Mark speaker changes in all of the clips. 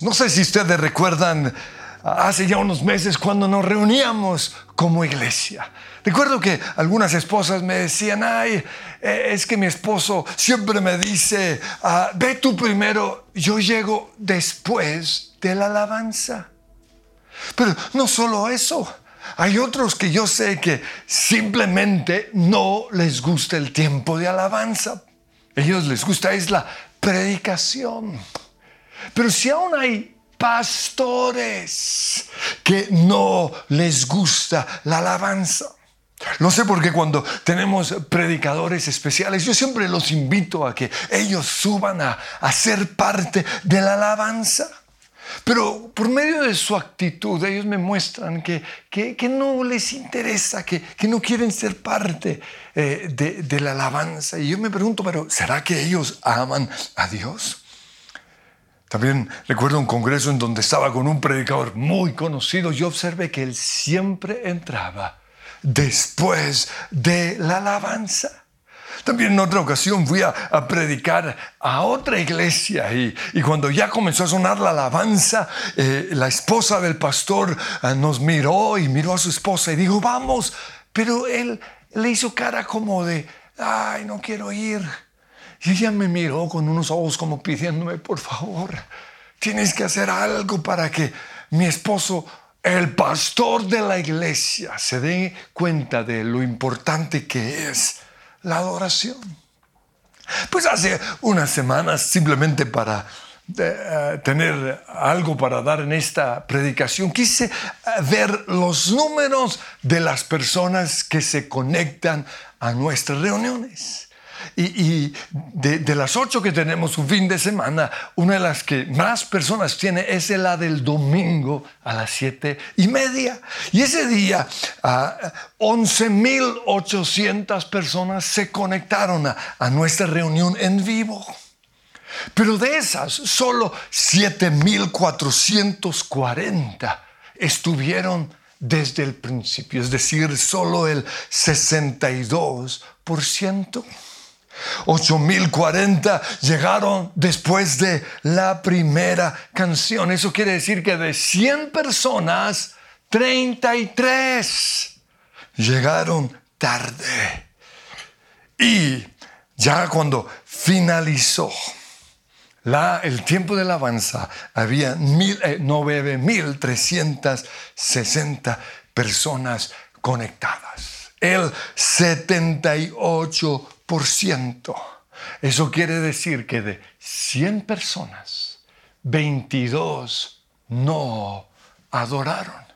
Speaker 1: No sé si ustedes recuerdan hace ya unos meses cuando nos reuníamos como iglesia. Recuerdo que algunas esposas me decían, ay, eh, es que mi esposo siempre me dice, ah, ve tú primero, yo llego después de la alabanza. Pero no solo eso, hay otros que yo sé que simplemente no les gusta el tiempo de alabanza. ellos les gusta es la predicación. Pero si aún hay pastores que no les gusta la alabanza. No sé por qué cuando tenemos predicadores especiales, yo siempre los invito a que ellos suban a, ser parte de la alabanza. Pero por medio de su actitud, ellos me muestran que, que, no les interesa, que, que, no quieren ser parte eh, de, de la alabanza. Y yo me pregunto, pero ¿será que ellos aman a Dios? También recuerdo un congreso en donde estaba con un predicador muy conocido y observé que él siempre entraba después de la alabanza. También en otra ocasión fui a, predicar a otra iglesia y, cuando ya comenzó a sonar la alabanza, eh, la esposa del pastor eh, nos miró y miró a su esposa y dijo, vamos, pero él le hizo cara como de, ay, no quiero ir. Y ella me miró con unos ojos como pidiéndome, por favor, tienes que hacer algo para que mi esposo el pastor de la iglesia se dé cuenta de lo importante que es la adoración. Pues hace unas semanas, simplemente para eh, tener algo para dar en esta predicación, quise eh, ver los números de las personas que se conectan a nuestras reuniones. Y, de, las ocho que tenemos un fin de semana, una de las que más personas tiene es la del domingo a las siete y media. Y ese día, uh, 11.800 personas se conectaron a, a nuestra reunión en vivo. Pero de esas, solo 7.440 estuvieron desde el principio, es decir, solo el 62%. 8040 llegaron después de la primera canción. Eso quiere decir que de 100 personas, 33 llegaron tarde. Y ya cuando finalizó la, el tiempo de alabanza, había mil, 9.360 eh, personas conectadas. El 78 eso quiere decir que de 100 personas, 22 no adoraron.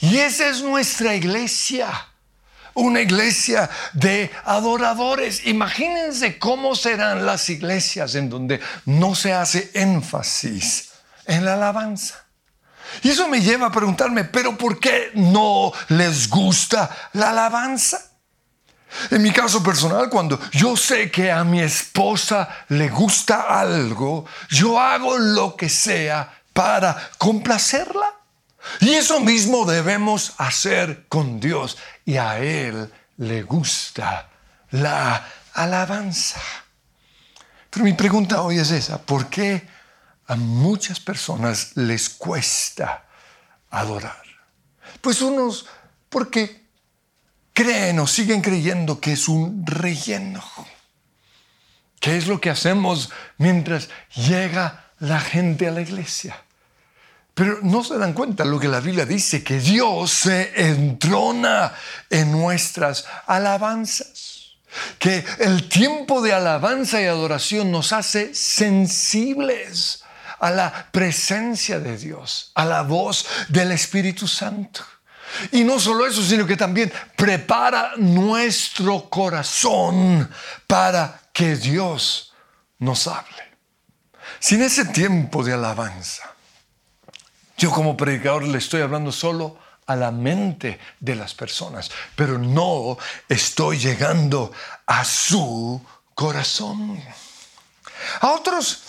Speaker 1: Y esa es nuestra iglesia. Una iglesia de adoradores. Imagínense cómo serán las iglesias en donde no se hace énfasis en la alabanza. Y eso me lleva a preguntarme, pero ¿por qué no les gusta la alabanza? En mi caso personal, cuando yo sé que a mi esposa le gusta algo, yo hago lo que sea para complacerla. Y eso mismo debemos hacer con Dios. Y a Él le gusta la alabanza. Pero mi pregunta hoy es esa, ¿por qué a muchas personas les cuesta adorar? Pues unos, porque creen o siguen creyendo que es un relleno. ¿Qué es lo que hacemos mientras llega la gente a la iglesia? Pero no se dan cuenta lo que la Biblia dice, que Dios se entrona en nuestras alabanzas, que el tiempo de alabanza y adoración nos hace sensibles a la presencia de Dios, a la voz del Espíritu Santo. Y no solo eso, sino que también prepara nuestro corazón para que Dios nos hable. Sin ese tiempo de alabanza, yo como predicador le estoy hablando solo a la mente de las personas, pero no estoy llegando a su corazón. A otros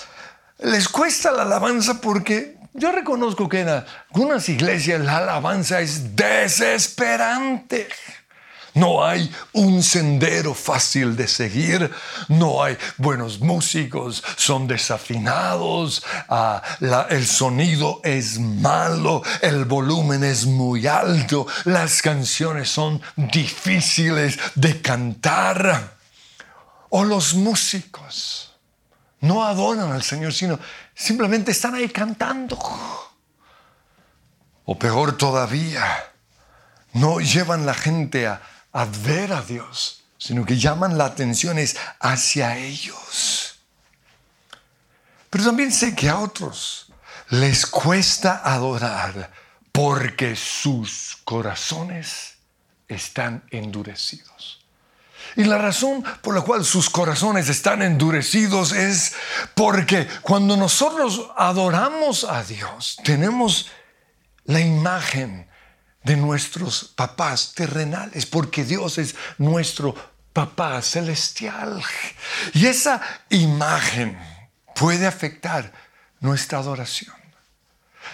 Speaker 1: les cuesta la alabanza porque yo reconozco que en algunas iglesias la alabanza es desesperante. No hay un sendero fácil de seguir, no hay buenos músicos, son desafinados, ah, el sonido es malo, el volumen es muy alto, las canciones son difíciles de cantar. O los músicos no adoran al Señor, sino simplemente están ahí cantando. O peor todavía, no llevan la gente a a ver a Dios, sino que llaman la atención es hacia ellos. Pero también sé que a otros les cuesta adorar porque sus corazones están endurecidos. Y la razón por la cual sus corazones están endurecidos es porque cuando nosotros adoramos a Dios, tenemos la imagen de nuestros papás terrenales, porque Dios es nuestro papá celestial. Y esa imagen puede afectar nuestra adoración.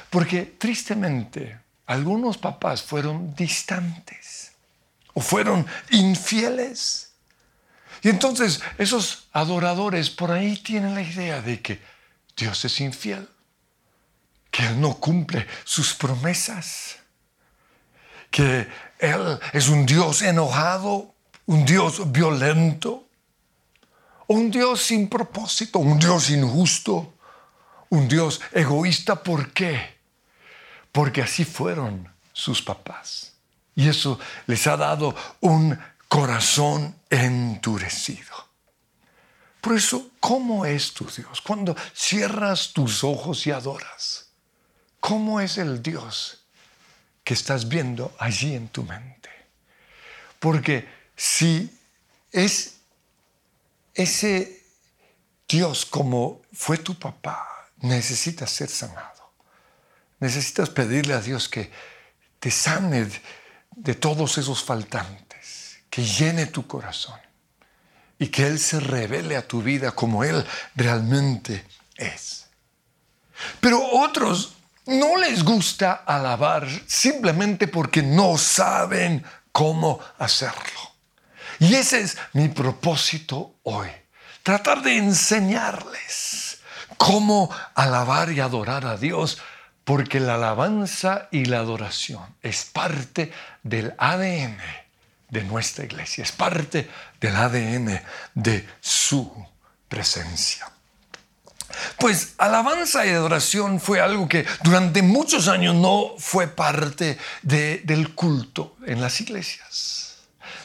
Speaker 1: Porque tristemente algunos papás fueron distantes o fueron infieles. Y entonces esos adoradores por ahí tienen la idea de que Dios es infiel, que Él no cumple sus promesas que Él es un Dios enojado, un Dios violento, un Dios sin propósito, un Dios injusto, un Dios egoísta. ¿Por qué? Porque así fueron sus papás. Y eso les ha dado un corazón endurecido. Por eso, ¿cómo es tu Dios? Cuando cierras tus ojos y adoras, ¿cómo es el Dios que estás viendo allí en tu mente. Porque si es ese Dios como fue tu papá, necesitas ser sanado. Necesitas pedirle a Dios que te sane de todos esos faltantes, que llene tu corazón y que Él se revele a tu vida como Él realmente es. Pero otros no les gusta alabar simplemente porque no saben cómo hacerlo. Y ese es mi propósito hoy. Tratar de enseñarles cómo alabar y adorar a Dios, porque la alabanza y la adoración es parte del ADN de nuestra iglesia, es parte del ADN de su presencia. Pues alabanza y adoración fue algo que durante muchos años no fue parte del culto en las iglesias.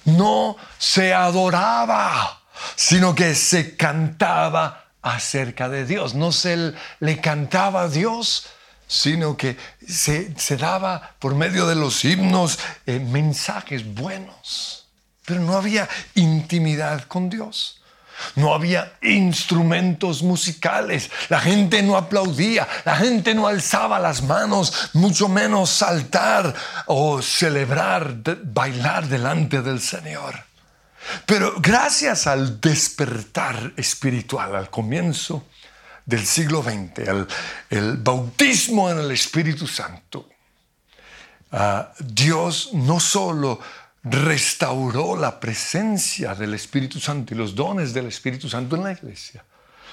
Speaker 1: No se adoraba, sino que se cantaba acerca de Dios. No se le cantaba a Dios, sino que se, daba por medio de los himnos eh, mensajes buenos. Pero no había intimidad con Dios. No había instrumentos musicales, la gente no aplaudía, la gente no alzaba las manos, mucho menos saltar o celebrar, bailar delante del Señor. Pero gracias al despertar espiritual al comienzo del siglo XX, el, bautismo en el Espíritu Santo, ah, Dios no solo restauró la presencia del Espíritu Santo y los dones del Espíritu Santo en la iglesia,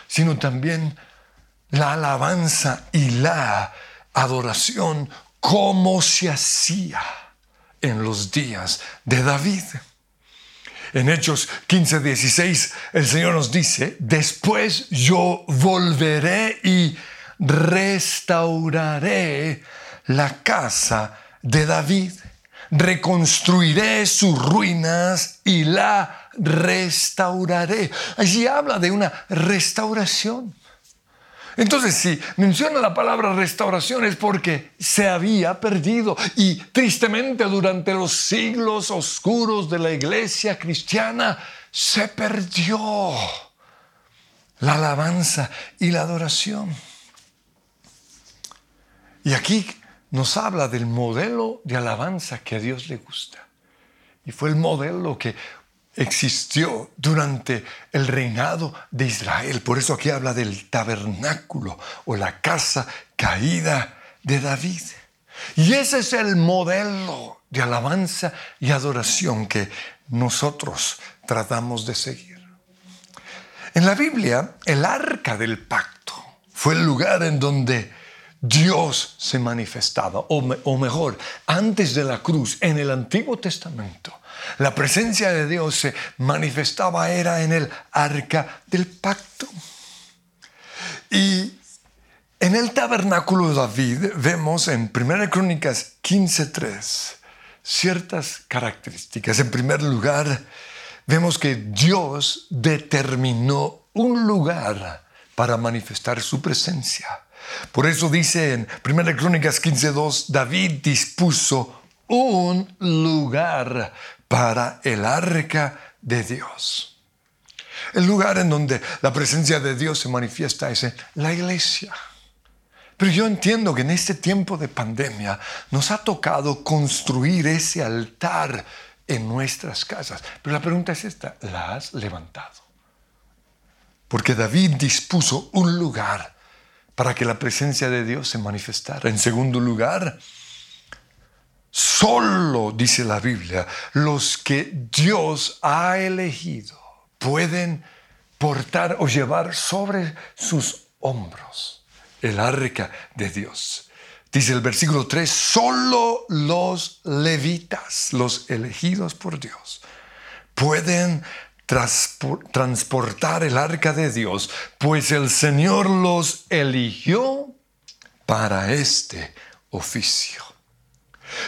Speaker 1: sino también la alabanza y la adoración como se hacía en los días de David. En Hechos 15, 16, el Señor nos dice, después yo volveré y restauraré la casa de David reconstruiré sus ruinas y la restauraré. Allí habla de una restauración. Entonces, si menciona la palabra restauración es porque se había perdido y tristemente durante los siglos oscuros de la iglesia cristiana se perdió la alabanza y la adoración. Y aquí nos habla del modelo de alabanza que a Dios le gusta. Y fue el modelo que existió durante el reinado de Israel. Por eso aquí habla del tabernáculo o la casa caída de David. Y ese es el modelo de alabanza y adoración que nosotros tratamos de seguir. En la Biblia, el arca del pacto fue el lugar en donde Dios se manifestaba, o, mejor, antes de la cruz, en el Antiguo Testamento, la presencia de Dios se manifestaba era en el arca del pacto. Y en el tabernáculo de David vemos en 1 Crónicas 15.3 ciertas características. En primer lugar, vemos que Dios determinó un lugar para manifestar su presencia. Por eso dice en 1 Crónicas 15.2, David dispuso un lugar para el arca de Dios. El lugar en donde la presencia de Dios se manifiesta es en la iglesia. Pero yo entiendo que en este tiempo de pandemia nos ha tocado construir ese altar en nuestras casas. Pero la pregunta es esta, ¿la has levantado? Porque David dispuso un lugar para que la presencia de Dios se manifestara. En segundo lugar, solo, dice la Biblia, los que Dios ha elegido pueden portar o llevar sobre sus hombros el arca de Dios. Dice el versículo 3, solo los levitas, los elegidos por Dios, pueden transportar el arca de Dios, pues el Señor los eligió para este oficio.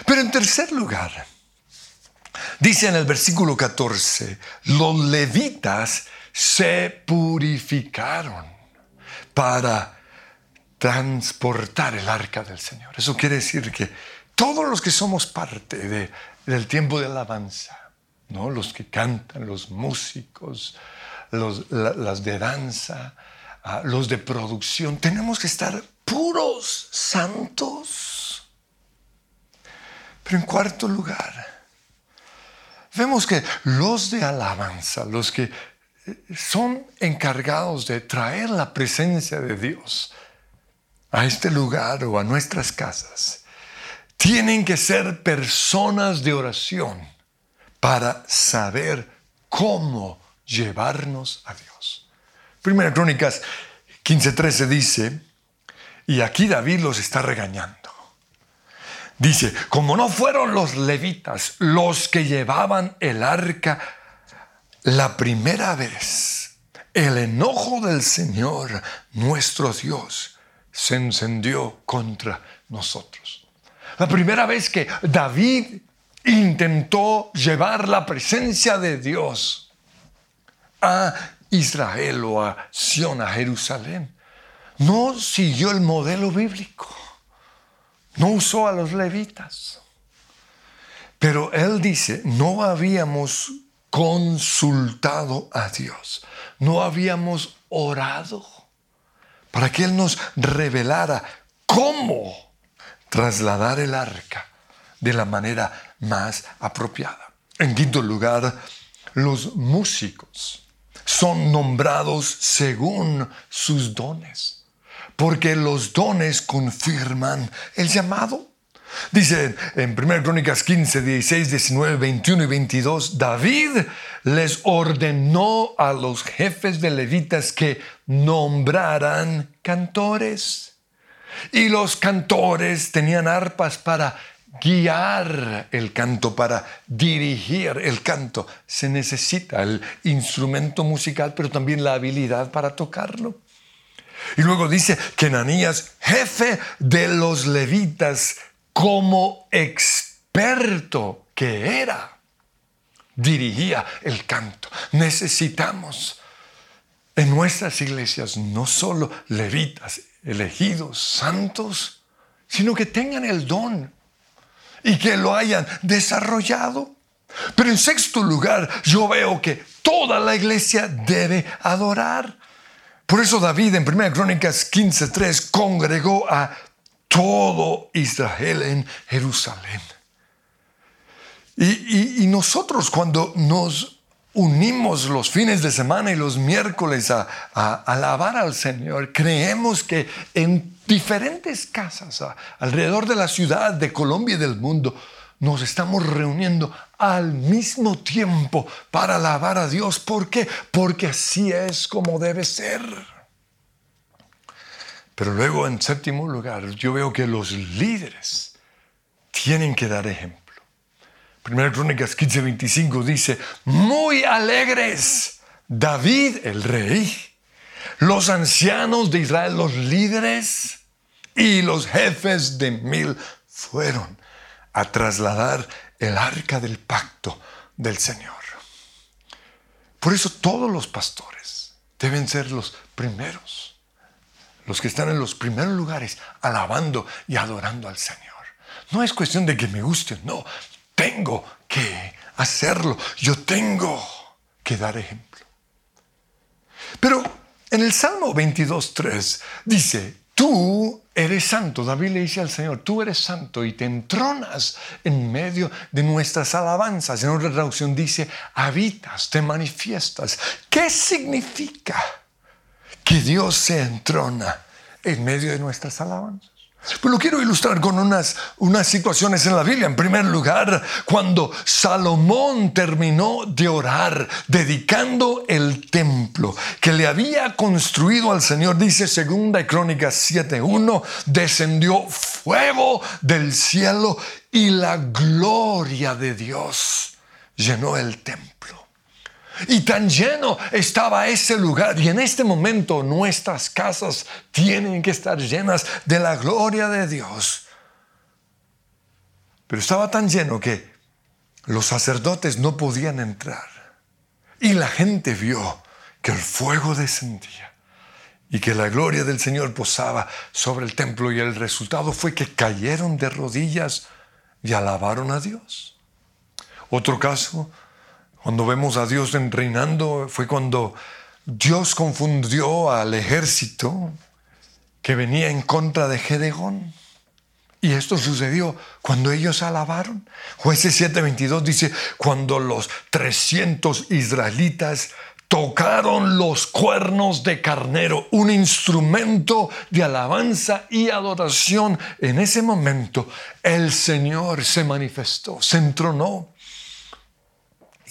Speaker 1: Pero en tercer lugar, dice en el versículo 14, los levitas se purificaron para transportar el arca del Señor. Eso quiere decir que todos los que somos parte del tiempo de alabanza, ¿no? los que cantan, los músicos, los, las de danza, ah, los de producción, tenemos que estar puros, santos. Pero en cuarto lugar, vemos que los de alabanza, los que eh, son encargados de traer la presencia de Dios, a este lugar o a nuestras casas, tienen que ser personas de oración para saber cómo llevarnos a Dios. Primera Crónicas 15:13 dice, y aquí David los está regañando. Dice, como no fueron los levitas los que llevaban el arca la primera vez, el enojo del Señor, nuestro Dios, se encendió contra nosotros. La primera vez que David intentó llevar la presencia de Dios a Israel o a Sion, a Jerusalén, no siguió el modelo bíblico, no usó a los levitas. Pero él dice, no habíamos consultado a Dios, no habíamos orado para que Él nos revelara cómo trasladar el arca de la manera más apropiada. En quinto lugar, los músicos son nombrados según sus dones, porque los dones confirman el llamado. Dice en 1 Crónicas 15, 16, 19, 21 y 22, David les ordenó a los jefes de levitas que nombraran cantores. Y los cantores tenían arpas para guiar el canto, para dirigir el canto. Se necesita el instrumento musical, pero también la habilidad para tocarlo. Y luego dice que Ananías, jefe de los levitas, como experto que era, dirigía el canto. Necesitamos en nuestras iglesias no solo levitas, elegidos, santos, sino que tengan el don y que lo hayan desarrollado. Pero en sexto lugar, yo veo que toda la iglesia debe adorar. Por eso David en 1 Crónicas 15:3 congregó a todo Israel en Jerusalén. Y, nosotros cuando nos unimos los fines de semana y los miércoles a, alabar al Señor, creemos que en diferentes casas alrededor de la ciudad, de Colombia y del mundo, nos estamos reuniendo al mismo tiempo para alabar a Dios. ¿Por qué? Porque así es como debe ser. Pero luego, en séptimo lugar, yo veo que los líderes tienen que dar ejemplo. Primera Crónicas 15:25 dice, muy alegres, David el rey, los ancianos de Israel, los líderes y los jefes de mil fueron a trasladar el arca del pacto del Señor. Por eso todos los pastores deben ser los primeros, los que están en los primeros lugares alabando y adorando al Señor. No es cuestión de que me guste, no, tengo que hacerlo, yo tengo que dar ejemplo. Pero en el Salmo 22.3 dice, tú eres santo. David le dice al Señor, tú eres santo y te entronas en medio de nuestras alabanzas. En otra traducción dice, habitas, te manifiestas. ¿Qué significa que Dios se entrona en medio de nuestras alabanzas? Pues lo quiero ilustrar con unas, unas situaciones en la Biblia. En primer lugar, cuando Salomón terminó de orar, dedicando el templo que le había construido al Señor, dice segunda Crónicas 7.1, descendió fuego del cielo y la gloria de Dios llenó el templo. Y tan lleno estaba ese lugar. Y en este momento nuestras casas tienen que estar llenas de la gloria de Dios. Pero estaba tan lleno que los sacerdotes no podían entrar. Y la gente vio que el fuego descendía y que la gloria del Señor posaba sobre el templo. Y el resultado fue que cayeron de rodillas y alabaron a Dios. Otro caso, cuando vemos a Dios reinando fue cuando Dios confundió al ejército que venía en contra de Gedeón. Y esto sucedió cuando ellos alabaron. Jueces 7:22 dice, cuando los 300 israelitas tocaron los cuernos de carnero, un instrumento de alabanza y adoración, en ese momento el Señor se manifestó, se entronó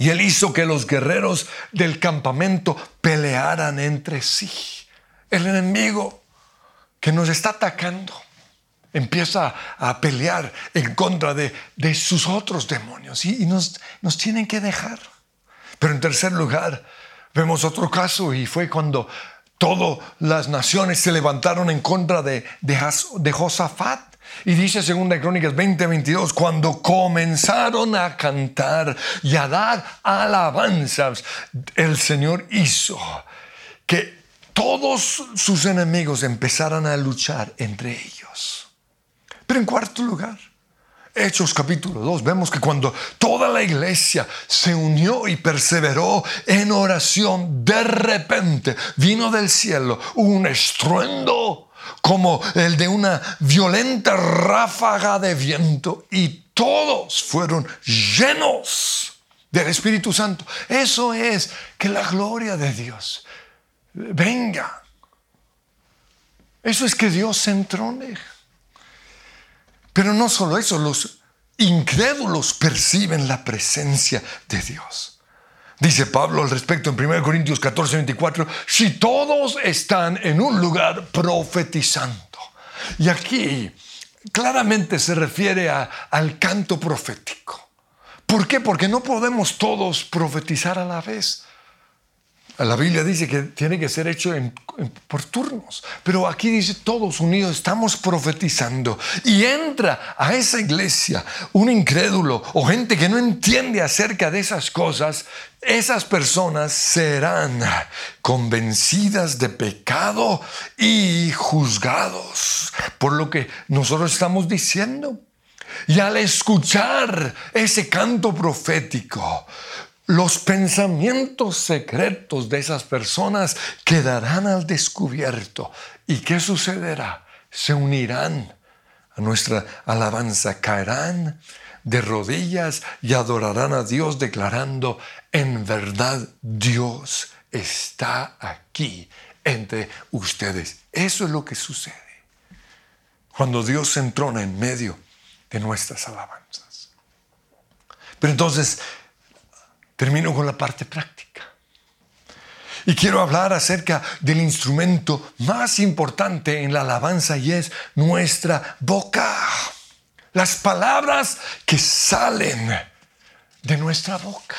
Speaker 1: y él hizo que los guerreros del campamento pelearan entre sí. El enemigo que nos está atacando empieza a pelear en contra de, sus otros demonios y, nos, nos tienen que dejar. Pero en tercer lugar, vemos otro caso y fue cuando todas las naciones se levantaron en contra de, de Josafat. Y dice Segunda Crónicas 20:22, cuando comenzaron a cantar y a dar alabanzas, el Señor hizo que todos sus enemigos empezaran a luchar entre ellos. Pero en cuarto lugar, Hechos capítulo 2, vemos que cuando toda la iglesia se unió y perseveró en oración, de repente vino del cielo un estruendo como el de una violenta ráfaga de viento y todos fueron llenos del Espíritu Santo. Eso es que la gloria de Dios venga. Eso es que Dios se entrone. Pero no solo eso, los incrédulos perciben la presencia de Dios. Dice Pablo al respecto en 1 Corintios 14, 24, si todos están en un lugar profetizando. Y aquí claramente se refiere al canto profético. ¿Por qué? Porque no podemos todos profetizar a la vez. La Biblia dice que tiene que ser hecho por turnos, pero aquí dice todos unidos estamos profetizando y entra a esa iglesia un incrédulo o gente que no entiende acerca de esas cosas, esas personas serán convencidas de pecado y juzgados por lo que nosotros estamos diciendo. Y al escuchar ese canto profético, los pensamientos secretos de esas personas quedarán al descubierto. ¿Y qué sucederá? Se unirán a nuestra alabanza, caerán de rodillas y adorarán a Dios declarando, en verdad Dios está aquí entre ustedes. Eso es lo que sucede cuando Dios se entrona en medio de nuestras alabanzas. Pero entonces, termino con la parte práctica. Y quiero hablar acerca del instrumento más importante en la alabanza y es nuestra boca. Las palabras que salen de nuestra boca.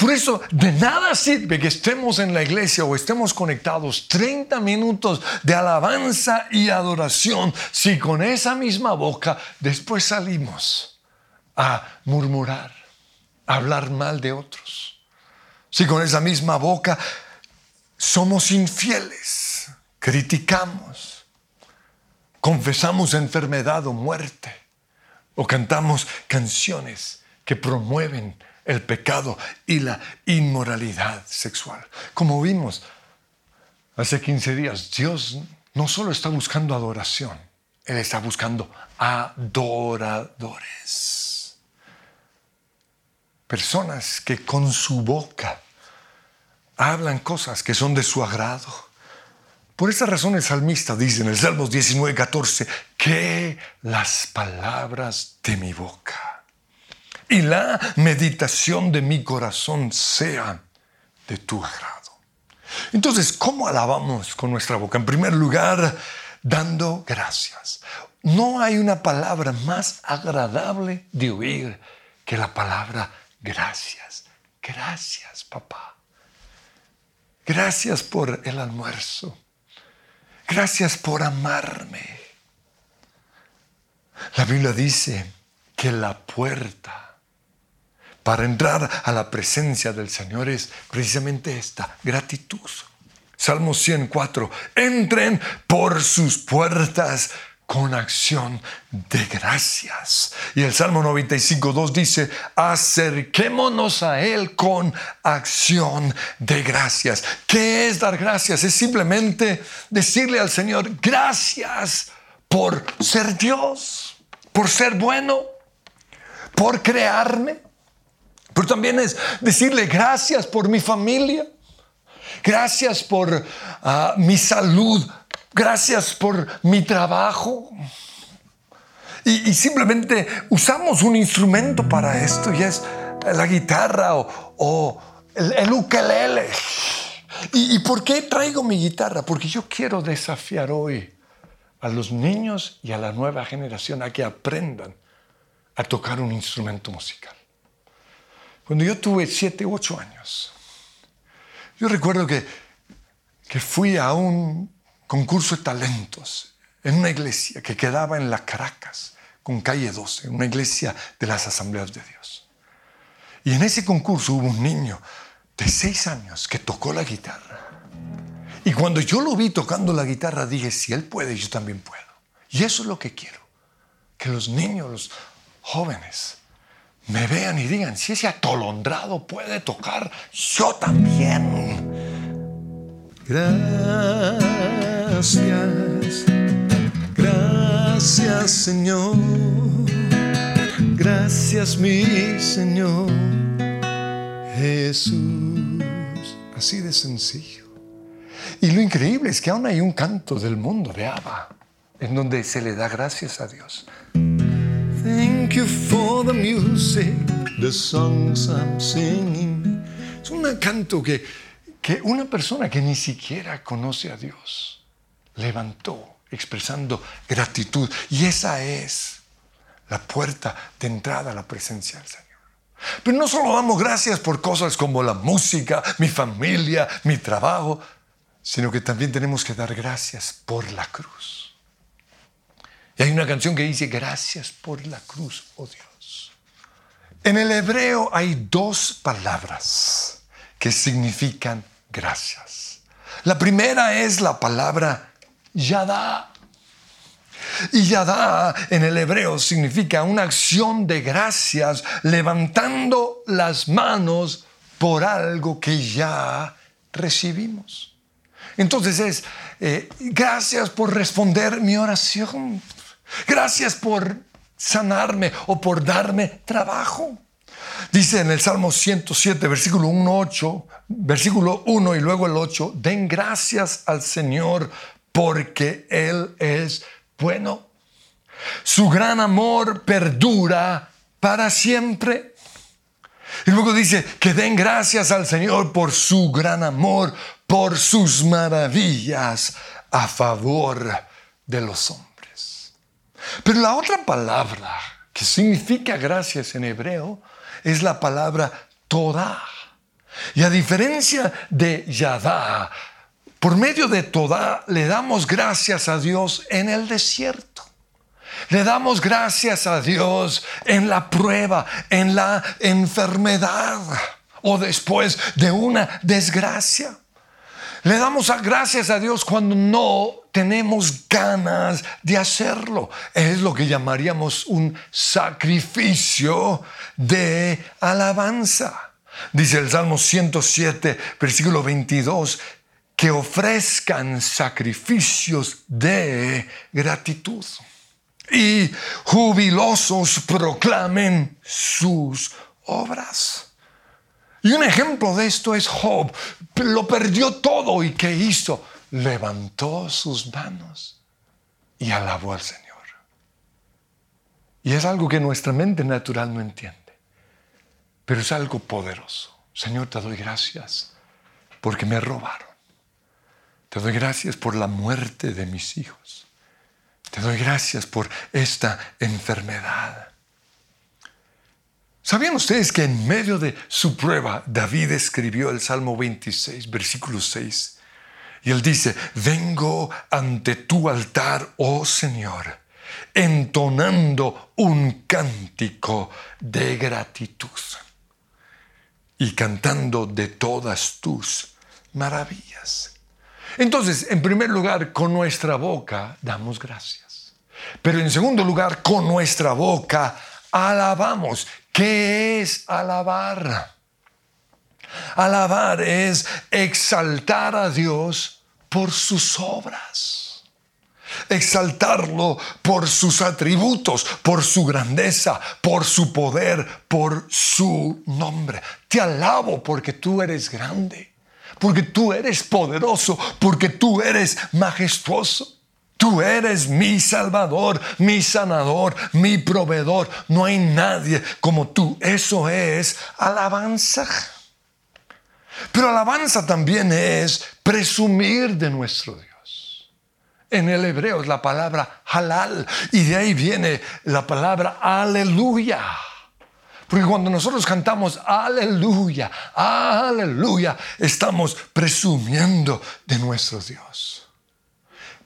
Speaker 1: Por eso de nada sirve que estemos en la iglesia o estemos conectados 30 minutos de alabanza y adoración si con esa misma boca después salimos a murmurar, hablar mal de otros. Si con esa misma boca somos infieles, criticamos, confesamos enfermedad o muerte, o cantamos canciones que promueven el pecado y la inmoralidad sexual. Como vimos hace 15 días, Dios no solo está buscando adoración, Él está buscando adoradores. Personas que con su boca hablan cosas que son de su agrado. Por esa razón el salmista dice en el Salmos 19, 14, que las palabras de mi boca y la meditación de mi corazón sea de tu agrado. Entonces, ¿cómo alabamos con nuestra boca? En primer lugar, dando gracias. No hay una palabra más agradable de oír que la palabra gracias. Gracias, papá. Gracias por el almuerzo. Gracias por amarme. La Biblia dice que la puerta para entrar a la presencia del Señor es precisamente esta, gratitud. Salmo 104, entren por sus puertas con acción de gracias. Y el Salmo 95, 2 dice, acerquémonos a Él con acción de gracias. ¿Qué es dar gracias? Es simplemente decirle al Señor, gracias por ser Dios, por ser bueno, por crearme, pero también es decirle gracias por mi familia, gracias por ah, mi salud, gracias por mi trabajo. Y, simplemente usamos un instrumento para esto y es la guitarra o, el, ukelele. ¿Y, ¿Y por qué traigo mi guitarra? Porque yo quiero desafiar hoy a los niños y a la nueva generación a que aprendan a tocar un instrumento musical. Cuando yo tuve 7, 8 años, yo recuerdo que, que fui a un concurso de talentos en una iglesia que quedaba en la Caracas, con calle 12, una iglesia de las asambleas de Dios. Y en ese concurso hubo un niño de 6 años que tocó la guitarra. Y cuando yo lo vi tocando la guitarra, dije, si él puede, yo también puedo. Y eso es lo que quiero, que los niños, los jóvenes, me vean y digan, si ese atolondrado puede tocar, yo también. Gracias, gracias Señor, gracias mi Señor Jesús. Así de sencillo. Y lo increíble es que aún hay un canto del mundo de Abba en donde se le da gracias a Dios. Thank you for the music, the songs I'm singing. Es un canto que, que una persona que ni siquiera conoce a Dios levantó expresando gratitud. Y esa es la puerta de entrada a la presencia del Señor. Pero no solo damos gracias por cosas como la música, mi familia, mi trabajo, sino que también tenemos que dar gracias por la cruz. Y hay una canción que dice, gracias por la cruz, oh Dios. En el hebreo hay dos palabras que significan gracias. La primera es la palabra yada. Y yada en el hebreo significa una acción de gracias levantando las manos por algo que ya recibimos. Entonces es, eh, gracias por responder mi oración. Gracias por sanarme o por darme trabajo. Dice en el Salmo 107, versículo 1, 8, versículo 1 y luego el 8, den gracias al Señor porque Él es bueno. Su gran amor perdura para siempre. Y luego dice que den gracias al Señor por su gran amor, por sus maravillas a favor de los hombres. Pero la otra palabra que significa gracias en hebreo es la palabra Todah. Y a diferencia de Yadá, por medio de Todah le damos gracias a Dios en el desierto. Le damos gracias a Dios en la prueba, en la enfermedad o después de una desgracia. Le damos gracias a Dios cuando no tenemos ganas de hacerlo. Es lo que llamaríamos un sacrificio de alabanza. Dice el Salmo 107, versículo 22, que ofrezcan sacrificios de gratitud y jubilosos proclamen sus obras. Y un ejemplo de esto es Job. Lo perdió todo y ¿qué hizo? Levantó sus manos y alabó al Señor. Y es algo que nuestra mente natural no entiende. Pero es algo poderoso. Señor, te doy gracias porque me robaron. Te doy gracias por la muerte de mis hijos. Te doy gracias por esta enfermedad. ¿Sabían ustedes que en medio de su prueba David escribió el Salmo 26, versículo 6? Y él dice, vengo ante tu altar, oh Señor, entonando un cántico de gratitud y cantando de todas tus maravillas. Entonces, en primer lugar, con nuestra boca damos gracias. Pero en segundo lugar, con nuestra boca alabamos. ¿Qué es alabar? Alabar es exaltar a Dios por sus obras exaltarlo por sus atributos, por su grandeza, por su poder, por su nombre. Te alabo porque tú eres grande, porque tú eres poderoso, porque tú eres majestuoso. Tú eres mi salvador, mi sanador, mi proveedor. No hay nadie como tú. Eso es alabanza. Pero alabanza también es presumir de nuestro Dios. En el hebreo es la palabra halal y de ahí viene la palabra aleluya. Porque cuando nosotros cantamos aleluya, aleluya, estamos presumiendo de nuestro Dios.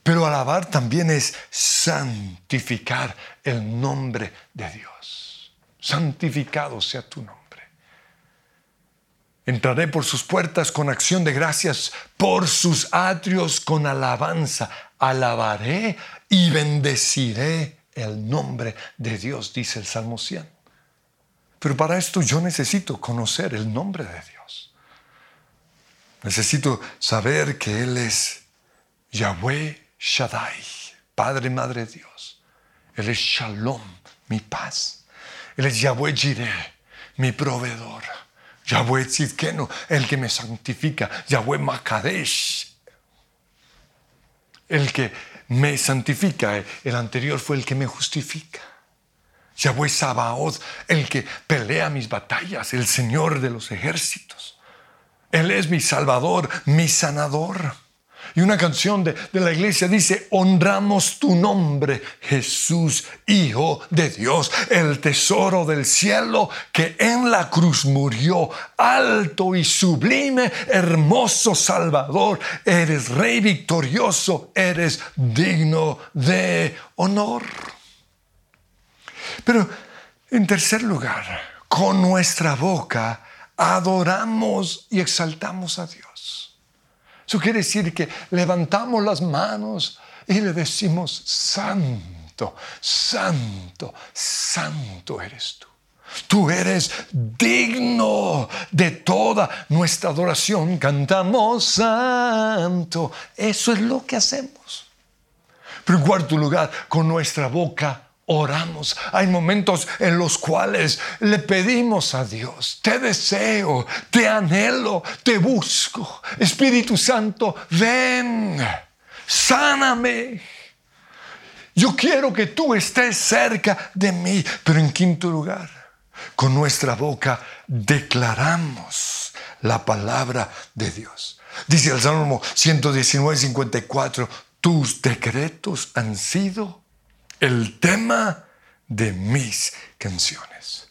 Speaker 1: Pero alabar también es santificar el nombre de Dios. Santificado sea tu nombre. Entraré por sus puertas con acción de gracias, por sus atrios con alabanza. Alabaré y bendeciré el nombre de Dios, dice el Salmo 100. Pero para esto yo necesito conocer el nombre de Dios. Necesito saber que Él es Yahweh Shaddai, Padre, Madre Dios. Él es Shalom, mi paz. Él es Yahweh Jireh, mi proveedor. Yahweh Tzidkenu, el que me santifica. Yahweh Makadesh, el que me santifica. El anterior fue el que me justifica. Yahweh Sabaoth, el que pelea mis batallas, el Señor de los ejércitos. Él es mi Salvador, mi sanador. Y una canción de, la iglesia dice, honramos tu nombre, Jesús, Hijo de Dios, el tesoro del cielo que en la cruz murió, alto y sublime, hermoso Salvador, eres Rey victorioso, eres digno de honor. Pero en tercer lugar, con nuestra boca adoramos y exaltamos a Dios. Eso quiere decir que levantamos las manos y le decimos, santo, santo, santo eres tú. Tú eres digno de toda nuestra adoración. Cantamos santo. Eso es lo que hacemos. Pero en cuarto lugar, con nuestra boca oramos. Hay momentos en los cuales le pedimos a Dios, te deseo, te anhelo, te busco. Espíritu Santo, ven, sáname. Yo quiero que tú estés cerca de mí. Pero en quinto lugar, con nuestra boca declaramos la palabra de Dios. Dice el Salmo 119, 54, tus decretos han sido el tema de mis canciones.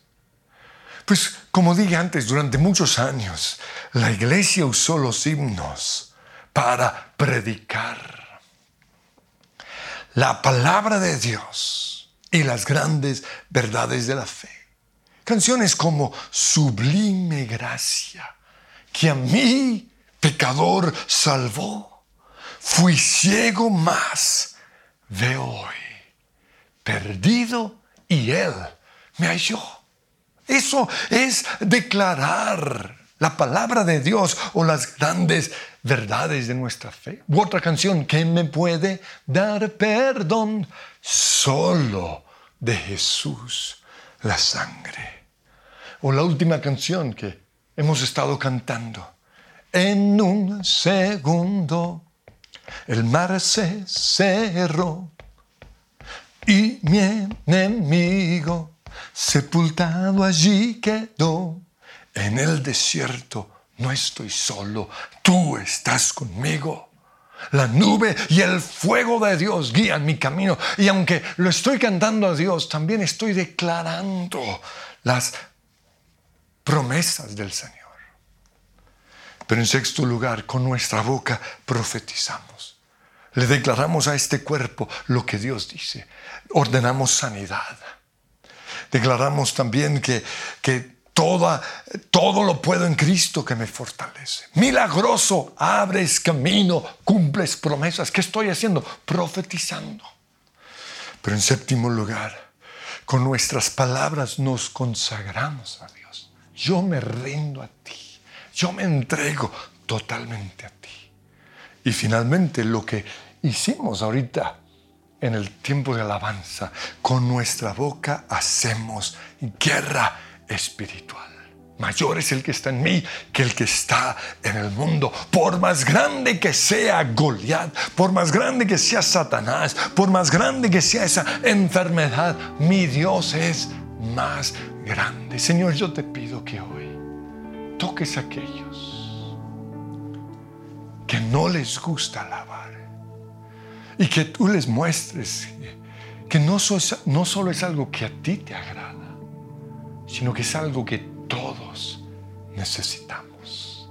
Speaker 1: Pues como dije antes, durante muchos años la iglesia usó los himnos para predicar la palabra de Dios y las grandes verdades de la fe. Canciones como Sublime Gracia, que a mí, pecador, salvó. Fui ciego más, veo hoy. Perdido y Él me halló. Eso es declarar la palabra de Dios o las grandes verdades de nuestra fe. otra canción que me puede dar perdón solo de Jesús la sangre. O la última canción que hemos estado cantando. En un segundo el mar se cerró y mi enemigo sepultado allí quedó. En el desierto no estoy solo, tú estás conmigo. La nube y el fuego de Dios guían mi camino. Y aunque lo estoy cantando a Dios, también estoy declarando las promesas del Señor. Pero en sexto lugar, con nuestra boca profetizamos. Le declaramos a este cuerpo lo que Dios dice. Ordenamos sanidad. Declaramos también que, que Toda, todo lo puedo en Cristo que me fortalece. Milagroso, abres camino, cumples promesas. ¿Qué estoy haciendo? Profetizando. Pero en séptimo lugar, con nuestras palabras nos consagramos a Dios. Yo me rindo a ti. Yo me entrego totalmente a ti. Y finalmente lo que hicimos ahorita en el tiempo de alabanza, con nuestra boca hacemos guerra espiritual. Mayor es el que está en mí que el que está en el mundo. Por más grande que sea Goliat, por más grande que sea Satanás, por más grande que sea esa enfermedad, mi Dios es más grande. Señor, yo te pido que hoy toques a aquellos que no les gusta alabar y que tú les muestres que no, solo es algo que a ti te agrada sino que es algo que todos necesitamos.